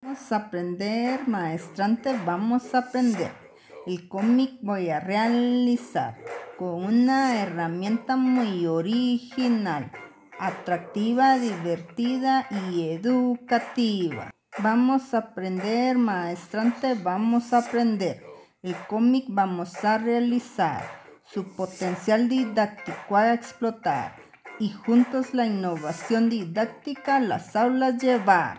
Vamos a aprender, maestrante, vamos a aprender. El cómic voy a realizar con una herramienta muy original, atractiva, divertida y educativa. Vamos a aprender, maestrante, vamos a aprender. El cómic vamos a realizar, su potencial didáctico a explotar y juntos la innovación didáctica a las aulas llevar.